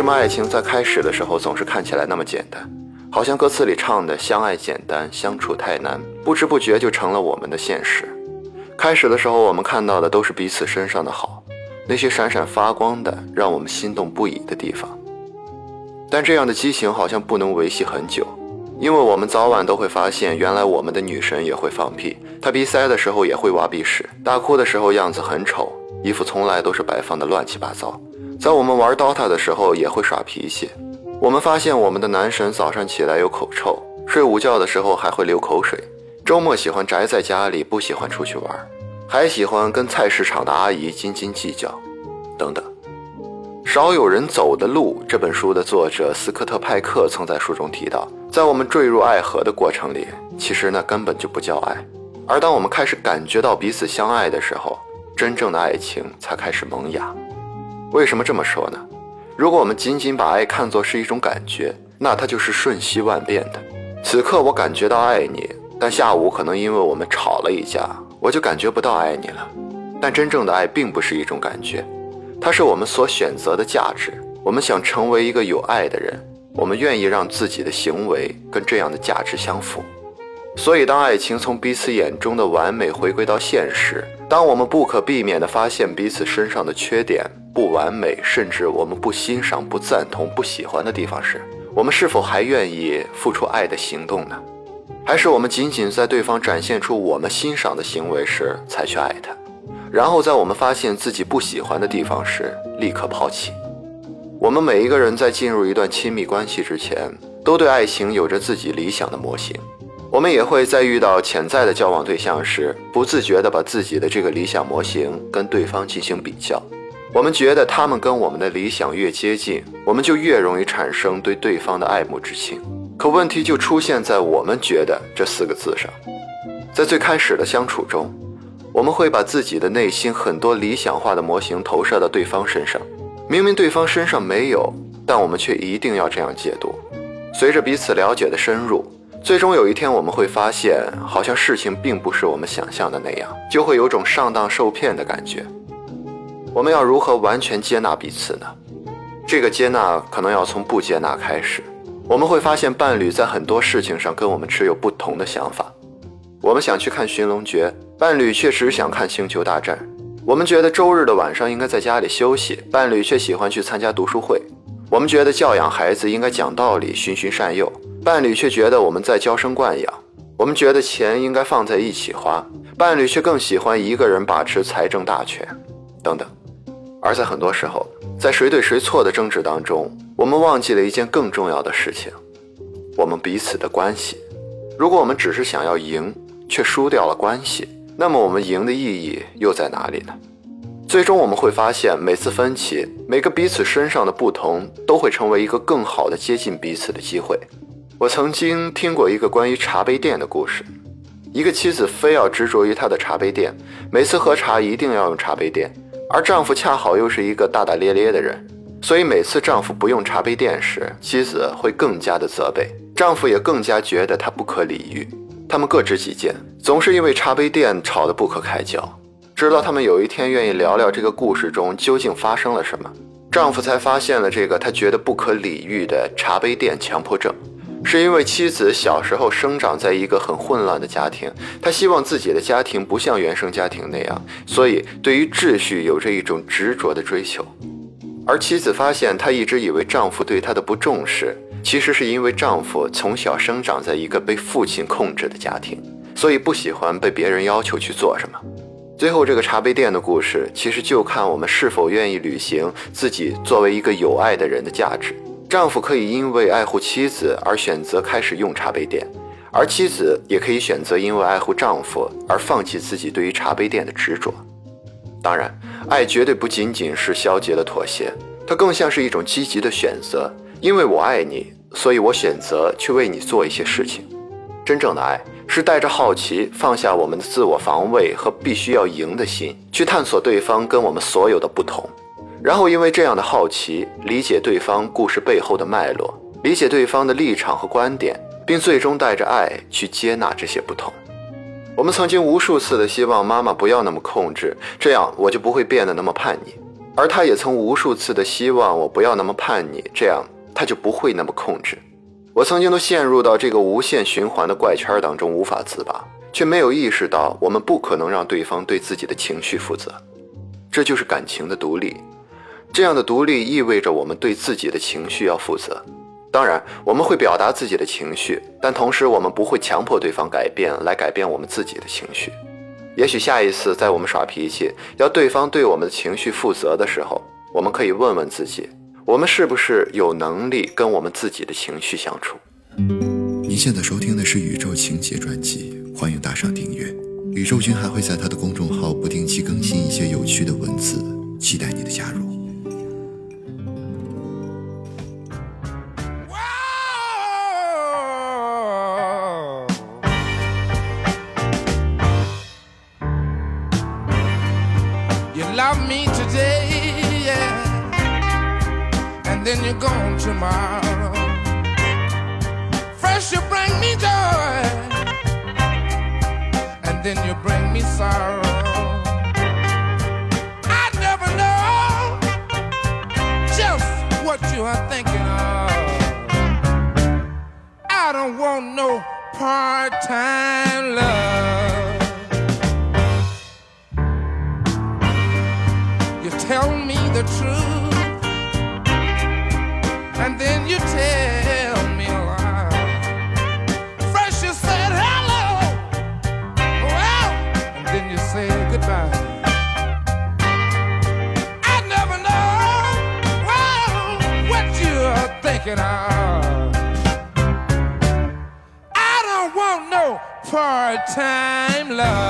什么爱情在开始的时候总是看起来那么简单？好像歌词里唱的“相爱简单，相处太难”，不知不觉就成了我们的现实。开始的时候，我们看到的都是彼此身上的好，那些闪闪发光的、让我们心动不已的地方。但这样的激情好像不能维系很久，因为我们早晚都会发现，原来我们的女神也会放屁，她鼻塞的时候也会挖鼻屎，大哭的时候样子很丑，衣服从来都是摆放的乱七八糟。在我们玩 DOTA 的时候也会耍脾气。我们发现我们的男神早上起来有口臭，睡午觉的时候还会流口水，周末喜欢宅在家里，不喜欢出去玩，还喜欢跟菜市场的阿姨斤斤计较，等等。少有人走的路这本书的作者斯科特派克曾在书中提到，在我们坠入爱河的过程里，其实那根本就不叫爱，而当我们开始感觉到彼此相爱的时候，真正的爱情才开始萌芽。为什么这么说呢？如果我们仅仅把爱看作是一种感觉，那它就是瞬息万变的。此刻我感觉到爱你，但下午可能因为我们吵了一架，我就感觉不到爱你了。但真正的爱并不是一种感觉，它是我们所选择的价值。我们想成为一个有爱的人，我们愿意让自己的行为跟这样的价值相符。所以，当爱情从彼此眼中的完美回归到现实，当我们不可避免地发现彼此身上的缺点。不完美，甚至我们不欣赏、不赞同、不喜欢的地方时，我们是否还愿意付出爱的行动呢？还是我们仅仅在对方展现出我们欣赏的行为时才去爱他，然后在我们发现自己不喜欢的地方时立刻抛弃？我们每一个人在进入一段亲密关系之前，都对爱情有着自己理想的模型。我们也会在遇到潜在的交往对象时，不自觉地把自己的这个理想模型跟对方进行比较。我们觉得他们跟我们的理想越接近，我们就越容易产生对对方的爱慕之情。可问题就出现在“我们觉得”这四个字上。在最开始的相处中，我们会把自己的内心很多理想化的模型投射到对方身上。明明对方身上没有，但我们却一定要这样解读。随着彼此了解的深入，最终有一天我们会发现，好像事情并不是我们想象的那样，就会有种上当受骗的感觉。我们要如何完全接纳彼此呢？这个接纳可能要从不接纳开始。我们会发现，伴侣在很多事情上跟我们持有不同的想法。我们想去看《寻龙诀》，伴侣却只想看《星球大战》。我们觉得周日的晚上应该在家里休息，伴侣却喜欢去参加读书会。我们觉得教养孩子应该讲道理、循循善诱，伴侣却觉得我们在娇生惯养。我们觉得钱应该放在一起花，伴侣却更喜欢一个人把持财政大权，等等。而在很多时候，在谁对谁错的争执当中，我们忘记了一件更重要的事情：我们彼此的关系。如果我们只是想要赢，却输掉了关系，那么我们赢的意义又在哪里呢？最终我们会发现，每次分歧，每个彼此身上的不同，都会成为一个更好的接近彼此的机会。我曾经听过一个关于茶杯店的故事：一个妻子非要执着于她的茶杯店，每次喝茶一定要用茶杯店。而丈夫恰好又是一个大大咧咧的人，所以每次丈夫不用茶杯垫时，妻子会更加的责备，丈夫也更加觉得他不可理喻。他们各执己见，总是因为茶杯垫吵得不可开交。直到他们有一天愿意聊聊这个故事中究竟发生了什么，丈夫才发现了这个他觉得不可理喻的茶杯垫强迫症。是因为妻子小时候生长在一个很混乱的家庭，她希望自己的家庭不像原生家庭那样，所以对于秩序有着一种执着的追求。而妻子发现，她一直以为丈夫对她的不重视，其实是因为丈夫从小生长在一个被父亲控制的家庭，所以不喜欢被别人要求去做什么。最后，这个茶杯店的故事，其实就看我们是否愿意履行自己作为一个有爱的人的价值。丈夫可以因为爱护妻子而选择开始用茶杯垫，而妻子也可以选择因为爱护丈夫而放弃自己对于茶杯垫的执着。当然，爱绝对不仅仅是消极的妥协，它更像是一种积极的选择。因为我爱你，所以我选择去为你做一些事情。真正的爱是带着好奇，放下我们的自我防卫和必须要赢的心，去探索对方跟我们所有的不同。然后，因为这样的好奇，理解对方故事背后的脉络，理解对方的立场和观点，并最终带着爱去接纳这些不同。我们曾经无数次的希望妈妈不要那么控制，这样我就不会变得那么叛逆。而她也曾无数次的希望我不要那么叛逆，这样她就不会那么控制。我曾经都陷入到这个无限循环的怪圈当中无法自拔，却没有意识到我们不可能让对方对自己的情绪负责。这就是感情的独立，这样的独立意味着我们对自己的情绪要负责。当然，我们会表达自己的情绪，但同时我们不会强迫对方改变来改变我们自己的情绪。也许下一次在我们耍脾气，要对方对我们的情绪负责的时候，我们可以问问自己：我们是不是有能力跟我们自己的情绪相处？您现在收听的是《宇宙情节》专辑，欢迎打赏订阅。宇宙君还会在他的公众号不定期更新一些有趣的文字，期待你的加入。Love me today, yeah, and then you're gone tomorrow. First you bring me joy, and then you bring me sorrow. I never know just what you are thinking of. I don't want no part-time love. Tell me the truth, and then you tell me a lie. First you said hello, well, and then you say goodbye. I never know, well, what you're thinking of. I don't want no part-time love.